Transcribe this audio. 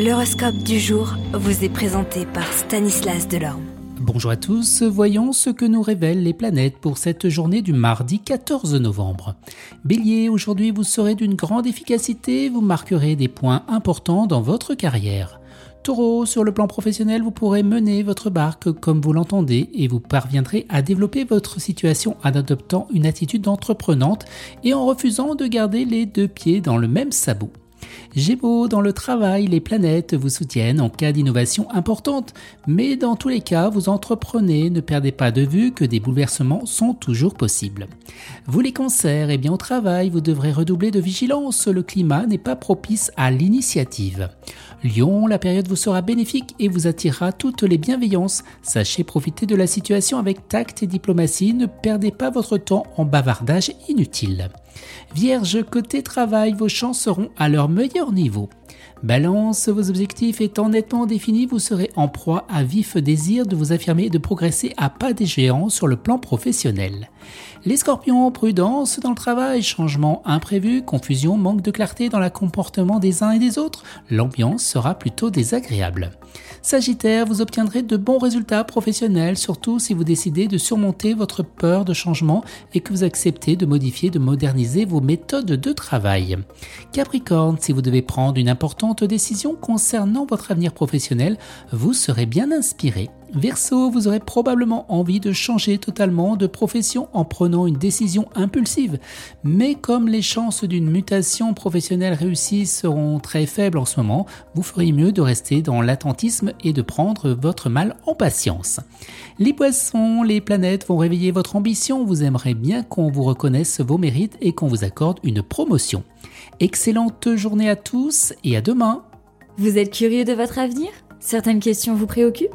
L'horoscope du jour vous est présenté par Stanislas Delorme. Bonjour à tous, voyons ce que nous révèlent les planètes pour cette journée du mardi 14 novembre. Bélier, aujourd'hui vous serez d'une grande efficacité, vous marquerez des points importants dans votre carrière. Taureau, sur le plan professionnel, vous pourrez mener votre barque comme vous l'entendez et vous parviendrez à développer votre situation en adoptant une attitude entreprenante et en refusant de garder les deux pieds dans le même sabot. Gémeaux, dans le travail, les planètes vous soutiennent en cas d'innovation importante, mais dans tous les cas, vous entreprenez, ne perdez pas de vue que des bouleversements sont toujours possibles. Vous les cancers, eh bien au travail, vous devrez redoubler de vigilance, le climat n'est pas propice à l'initiative. Lion, la période vous sera bénéfique et vous attirera toutes les bienveillances. Sachez profiter de la situation avec tact et diplomatie, ne perdez pas votre temps en bavardage inutile. Vierge, côté travail, vos chances seront à leur meilleur niveau. Balance, vos objectifs étant nettement définis, vous serez en proie à vif désir de vous affirmer et de progresser à pas des géants sur le plan professionnel. Les scorpions, prudence dans le travail, changement imprévu, confusion, manque de clarté dans le comportement des uns et des autres, l'ambiance sera plutôt désagréable. Sagittaire, vous obtiendrez de bons résultats professionnels, surtout si vous décidez de surmonter votre peur de changement et que vous acceptez de modifier, de moderniser vos méthodes de travail. Capricorne, si vous devez prendre une importante décision concernant votre avenir professionnel, vous serez bien inspiré Verseau, vous aurez probablement envie de changer totalement de profession en prenant une décision impulsive. Mais comme les chances d'une mutation professionnelle réussie seront très faibles en ce moment, vous feriez mieux de rester dans l'attentisme et de prendre votre mal en patience. Les poissons, les planètes vont réveiller votre ambition. Vous aimerez bien qu'on vous reconnaisse vos mérites et qu'on vous accorde une promotion. Excellente journée à tous et à demain. Vous êtes curieux de votre avenir? Certaines questions vous préoccupent?